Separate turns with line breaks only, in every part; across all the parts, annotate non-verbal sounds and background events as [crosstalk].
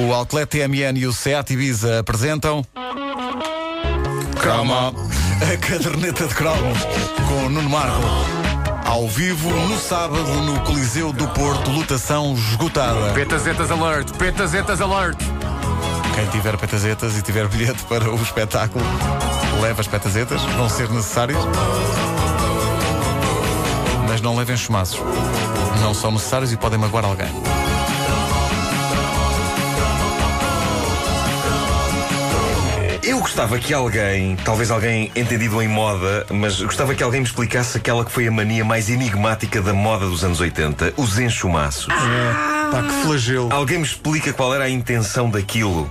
O Outlet TMN e o Seat Ibiza apresentam. Cromo. A caderneta de cromo com Nuno Marco. Ao vivo, no sábado, no Coliseu do Porto, lotação esgotada.
Petazetas alert, petazetas alert.
Quem tiver petazetas e tiver bilhete para o espetáculo, leva as petazetas, vão ser necessárias. Mas não levem chumaços. Não são necessários e podem magoar alguém.
Eu gostava que alguém, talvez alguém entendido em moda, mas gostava que alguém me explicasse aquela que foi a mania mais enigmática da moda dos anos 80, os enxumaços.
Pá, que flagelo.
Alguém me explica qual era a intenção daquilo?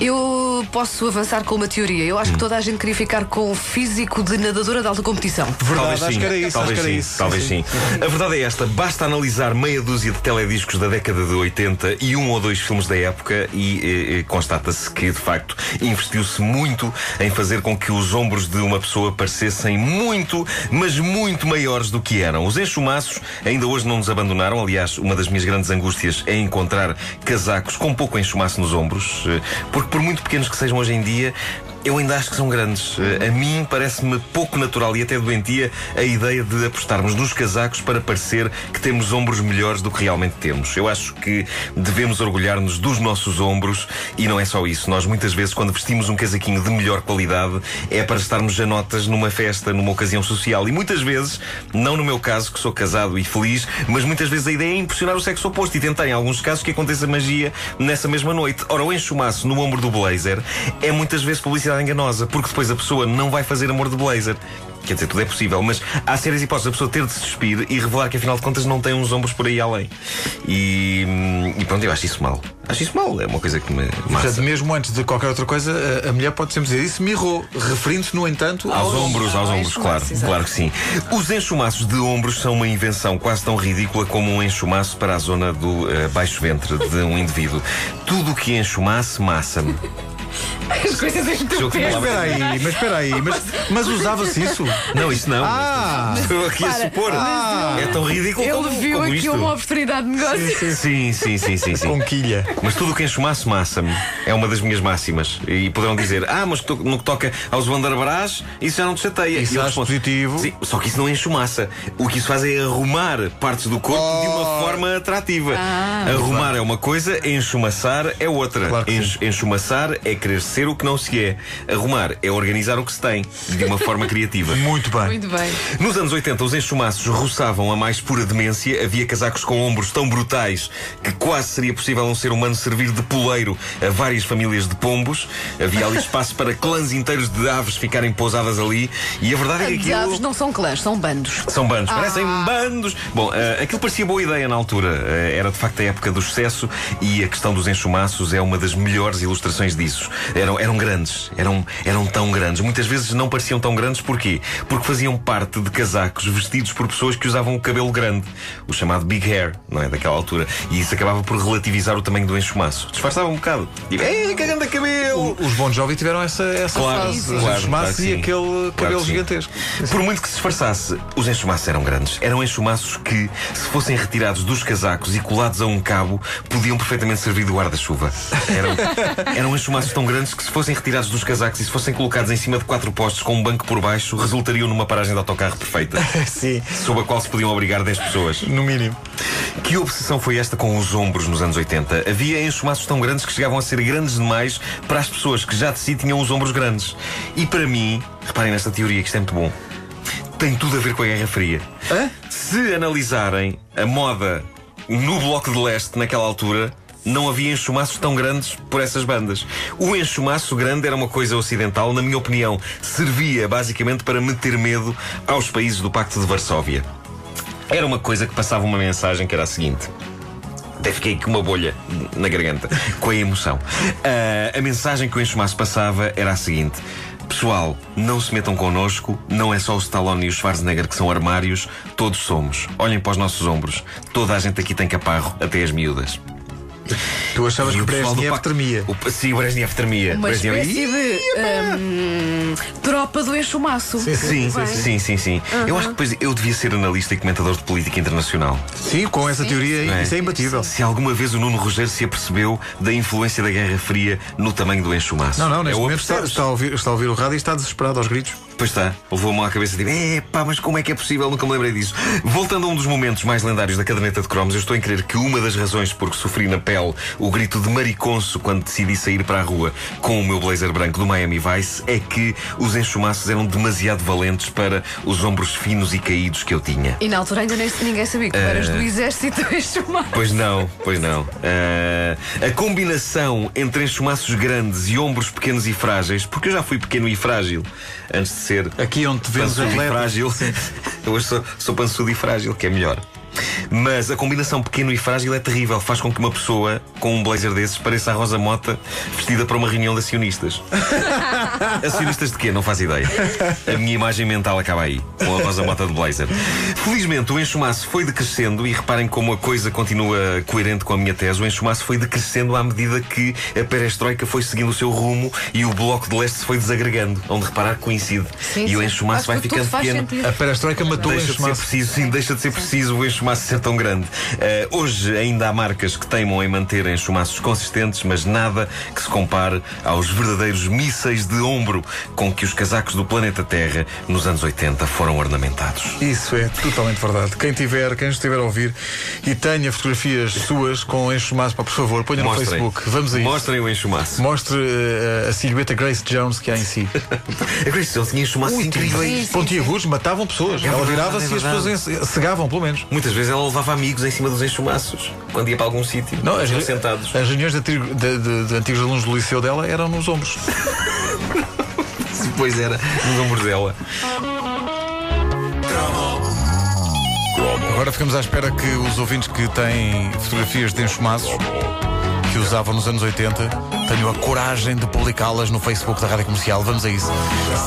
Eu posso avançar com uma teoria. Eu acho que toda a gente queria ficar com o físico de nadadora de alta competição.
Verdade,
talvez
acho
sim,
que era isso,
talvez
acho que era
sim,
isso.
talvez
Sim,
sim. A verdade é esta: basta analisar meia dúzia de telediscos da década de 80 e um ou dois filmes da época e eh, eh, constata-se que, de facto, investiu-se muito em fazer com que os ombros de uma pessoa parecessem muito, mas muito maiores do que eram. Os enxumaços ainda hoje não nos abandonaram. Aliás, uma das minhas grandes angústias é encontrar casacos com pouco enxumaço nos ombros, eh, porque por muito pequenos que sejam hoje em dia, eu ainda acho que são grandes. A mim parece-me pouco natural e até doentia a ideia de apostarmos nos casacos para parecer que temos ombros melhores do que realmente temos. Eu acho que devemos orgulhar-nos dos nossos ombros e não é só isso. Nós muitas vezes, quando vestimos um casaquinho de melhor qualidade, é para estarmos a notas numa festa, numa ocasião social. E muitas vezes, não no meu caso, que sou casado e feliz, mas muitas vezes a ideia é impressionar o sexo oposto e tentar, em alguns casos, que aconteça magia nessa mesma noite. Ora, o enxumaço no ombro do blazer é muitas vezes publicidade enganosa, porque depois a pessoa não vai fazer amor de blazer. Quer dizer, tudo é possível, mas há sérias hipóteses da pessoa ter de se despir e revelar que afinal de contas não tem uns ombros por aí além. E, hum, e pronto, eu acho isso mal. Acho isso mal, é uma coisa que me massa.
Portanto, mesmo antes de qualquer outra coisa, a, a mulher pode sempre dizer isso, mirrou, referindo-se, no entanto,
Aos ombros, aos
ao
ombros, claro, claro que sim. Os enxumaços de ombros são uma invenção quase tão ridícula como um enxumaço para a zona do eh, baixo ventre de um indivíduo. Tudo o que enxumasse, massa-me. [laughs]
As coisas
palavras.
espera aí, mas espera aí, mas, mas usava-se isso?
Não, isso não.
Ah!
Estou aqui a supor.
mas
É tão ridículo como,
Ele viu
como
aqui
isto.
uma oportunidade de negócio.
Sim, sim, sim, sim, sim.
Com quilha.
Mas tudo o que enxumasse massa-me é uma das minhas máximas. E poderão dizer, ah, mas to- no que toca aos Wanderbrás, isso já não te chateia.
Isso
E eu
acho
respondo,
positivo.
Sim, só que isso não enxumaça. O que isso faz é arrumar partes do corpo de
Oh.
uma forma atrativa.
Ah.
Arrumar é uma coisa, enxumaçar é outra.
Claro que sim.
Enx- enxumaçar é querer ser o que não se é. Arrumar é organizar o que se tem de uma forma criativa. [laughs]
Muito bem.
Muito bem.
Nos anos 80, os enxumaços roçavam a mais pura demência. Havia casacos com ombros tão brutais que quase seria possível um ser humano servir de poleiro a várias famílias de pombos. Havia ali espaço para clãs inteiros de aves ficarem pousadas ali. E a verdade é que
As
aquilo.
aves não são clãs, são bandos.
São bandos,
Ah.
parecem bandos. Bom, eh, aquilo parecia boa ideia na altura. Eh, era de facto a época do sucesso e a questão dos enxumaços é uma das melhores ilustrações disso. Eram, eram grandes, eram, eram tão grandes. Muitas vezes não pareciam tão grandes, porquê? Porque faziam parte de casacos vestidos por pessoas que usavam o cabelo grande, o chamado big hair, não é? Daquela altura. E isso acabava por relativizar o tamanho do enxumaço. Disfarçava um bocado. Tipo, ei, que grande cabelo!
Os Bon Jovi tiveram essa, essa
Claro,
fase.
sim,
Os
claro,
enxumaços
claro
e aquele
Claro
cabelo
sim.
gigantesco.
Por muito que se disfarçasse, os enxumaços eram grandes. Eram enxumaços que, se fossem retirados dos casacos e colados a um cabo, podiam perfeitamente servir de guarda-chuva. Eram, eram enxumaços tão grandes que, se fossem retirados dos casacos e se fossem colocados em cima de quatro postes com um banco por baixo, resultariam numa paragem de autocarro perfeita, [laughs]
Sim,
sob a qual se podiam obrigar 10 pessoas.
no mínimo.
Que obsessão foi esta com os ombros nos anos 80? Havia enxumaços tão grandes que chegavam a ser grandes demais para as pessoas que já de si tinham os ombros grandes. E para mim, reparem nesta teoria que isto é muito bom, tem tudo a ver com a Guerra Fria.
Hã?
Se analisarem a moda no Bloco de Leste naquela altura, não havia enxumaços tão grandes por essas bandas. O enxumaço grande era uma coisa ocidental, na minha opinião, servia basicamente para meter medo aos países do Pacto de Varsóvia. Era uma coisa que passava uma mensagem que era a seguinte. Até fiquei com uma bolha na garganta, com a emoção. Ah, a mensagem que o enxumaço passava era a seguinte: Pessoal, não se metam connosco, não é só o Stallone e o Schwarzenegger que são armários, todos somos. Olhem para os nossos ombros. Toda a gente aqui tem caparro, até as miúdas.
Tu achavas
E
que o Brezhnev
Pac-
tremia.
O, sim, o Brezhnev tremia.
Uma
Brezhnev-
espécie de hum, tropa do enxumaço.
Sim,
Bem.
sim, sim, sim. Eu acho que depois eu devia ser analista e comentador de política internacional.
Sim, com essa teoria,
Não é?
isso é imbatível.
Se alguma vez o Nuno Rogério se apercebeu da influência da Guerra Fria no tamanho do enxumaço.
Não, não,
É
neste
o
momento está, está a ouvir, está a ouvir o rádio e está desesperado aos gritos.
Pois está, levou a mão à cabeça tipo, é pá, mas como é que é possível? Nunca me lembrei disso. Voltando a um dos momentos mais lendários da caderneta de cromos, eu estou em crer que uma das razões por que sofri na pele o grito de mariconso quando decidi sair para a rua com o meu blazer branco do Miami Vice é que os enxumaços eram demasiado valentes para os ombros finos e caídos que eu tinha.
E na altura ainda nem ninguém sabia que tu eras do exército do enxumaço.
Pois não, pois não. Ah, a combinação entre enxumaços grandes e ombros pequenos e frágeis, porque eu já fui pequeno e frágil antes de ser
Aqui onde te
e
atleta.
frágil. Eu hoje sou, sou pançudo e frágil, que é melhor. Mas a combinação pequeno e frágil é terrível. Faz com que uma pessoa com um blazer desses pareça a Rosa Mota vestida para uma reunião de acionistas. [laughs] acionistas de quê? Não faço ideia. A minha imagem mental acaba aí, com a Rosa Mota de blazer. Felizmente o enxumaço foi decrescendo e reparem como a coisa continua coerente com a minha tese. O enxumaço foi decrescendo à medida que a perestroika foi seguindo o seu rumo e o bloco de leste se foi desagregando. Onde reparar que coincide.
Sim,
e o enxumaço vai ficando
faz
pequeno.
sentido.
A perestroika matou o
Deixa de ser
enxumaço.
preciso, sim, deixa de ser preciso o enxumaço tão grande. Eh, hoje ainda há marcas que teimam em manter enxumaços consistentes, mas nada que se compare aos verdadeiros mísseis de ombro com que os casacos do planeta Terra nos anos 80 foram ornamentados.
Isso é totalmente verdade. Quem tiver, quem estiver a ouvir e tenha fotografias suas com enxumaço, por favor, ponha no
Mostrem.
Facebook. Vamos a isso.
Mostrem o enxumaço.
Mostre eh, a silhueta Grace Jones que há em si. [laughs]
A Grace Jones tinha enxumaços incríveis.
Pontiagudos matavam pessoas. Ela
verdade,
virava-se
é
e as pessoas cegavam, pelo menos.
Muitas vezes ela levava amigos em cima dos enxumaços quando ia para algum sítio.
Não, as,
sentados.
as reuniões de, de- de- de antigos alunos do liceu dela eram nos ombros. [laughs]
Depois era nos ombros dela.
Agora ficamos à espera que os ouvintes que têm fotografias de enxumaços que usavam nos anos 80 tenham a coragem de publicá-las no Facebook da Rádio Comercial. Vamos a isso.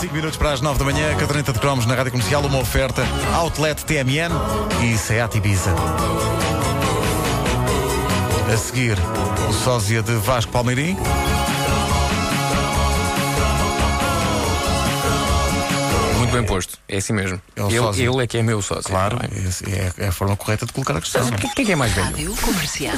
5 minutos para as 9 da manhã, caderneta de cromos na Rádio Comercial, uma oferta Outlet TMN e Seat Ibiza. A seguir, o sósia de Vasco Palmeirim.
Muito bem posto. É assim mesmo.
É o
ele,
sósia.
ele é que é meu sócio.
Claro, é, é a forma correta de colocar a questão.
Quem quem é que é mais velho?
Rádio Comercial.